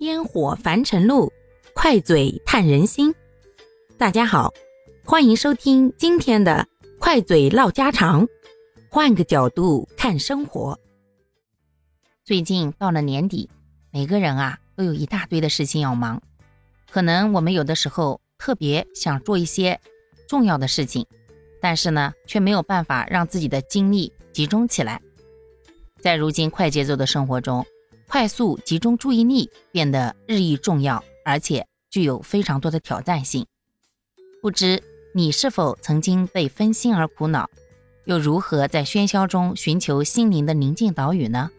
烟火凡尘路，快嘴探人心。大家好，欢迎收听今天的快嘴唠家常，换个角度看生活。最近到了年底，每个人啊都有一大堆的事情要忙，可能我们有的时候特别想做一些重要的事情，但是呢却没有办法让自己的精力集中起来。在如今快节奏的生活中，快速集中注意力变得日益重要，而且具有非常多的挑战性。不知你是否曾经被分心而苦恼，又如何在喧嚣中寻求心灵的宁静岛屿呢？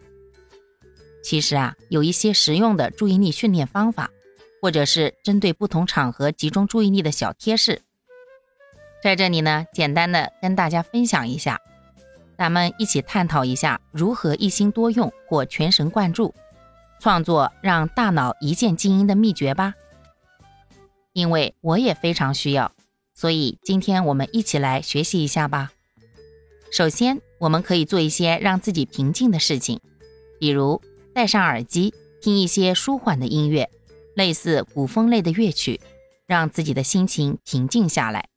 其实啊，有一些实用的注意力训练方法，或者是针对不同场合集中注意力的小贴士，在这里呢，简单的跟大家分享一下。咱们一起探讨一下如何一心多用或全神贯注创作，让大脑一键静音的秘诀吧。因为我也非常需要，所以今天我们一起来学习一下吧。首先，我们可以做一些让自己平静的事情，比如戴上耳机听一些舒缓的音乐，类似古风类的乐曲，让自己的心情平静下来。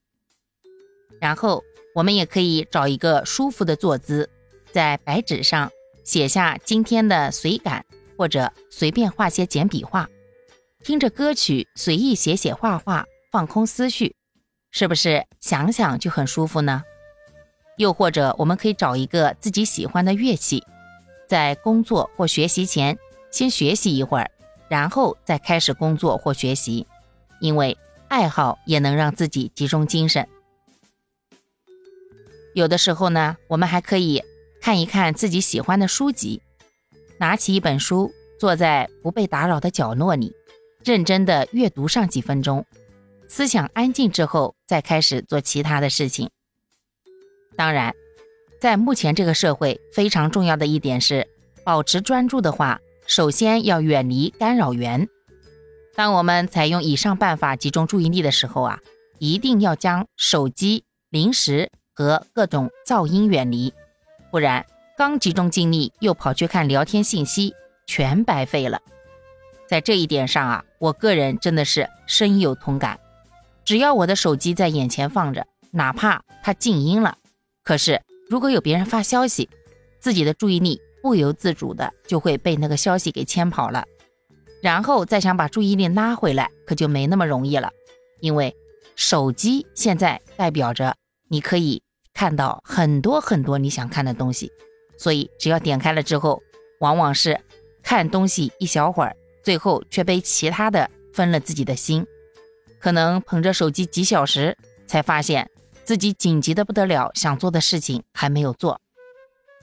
然后。我们也可以找一个舒服的坐姿，在白纸上写下今天的随感，或者随便画些简笔画，听着歌曲随意写写画画，放空思绪，是不是想想就很舒服呢？又或者我们可以找一个自己喜欢的乐器，在工作或学习前先学习一会儿，然后再开始工作或学习，因为爱好也能让自己集中精神。有的时候呢，我们还可以看一看自己喜欢的书籍，拿起一本书，坐在不被打扰的角落里，认真的阅读上几分钟，思想安静之后，再开始做其他的事情。当然，在目前这个社会，非常重要的一点是，保持专注的话，首先要远离干扰源。当我们采用以上办法集中注意力的时候啊，一定要将手机、零食。和各种噪音远离，不然刚集中精力又跑去看聊天信息，全白费了。在这一点上啊，我个人真的是深有同感。只要我的手机在眼前放着，哪怕它静音了，可是如果有别人发消息，自己的注意力不由自主的就会被那个消息给牵跑了，然后再想把注意力拉回来，可就没那么容易了。因为手机现在代表着你可以。看到很多很多你想看的东西，所以只要点开了之后，往往是看东西一小会儿，最后却被其他的分了自己的心，可能捧着手机几小时，才发现自己紧急的不得了，想做的事情还没有做。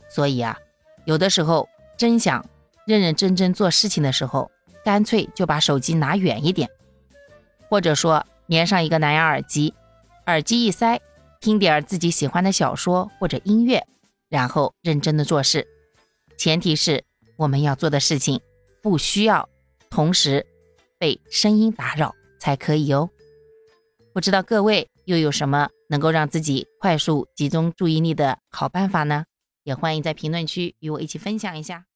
所以啊，有的时候真想认认真真做事情的时候，干脆就把手机拿远一点，或者说连上一个蓝牙耳机，耳机一塞。听点自己喜欢的小说或者音乐，然后认真的做事。前提是我们要做的事情不需要同时被声音打扰才可以哦。不知道各位又有什么能够让自己快速集中注意力的好办法呢？也欢迎在评论区与我一起分享一下。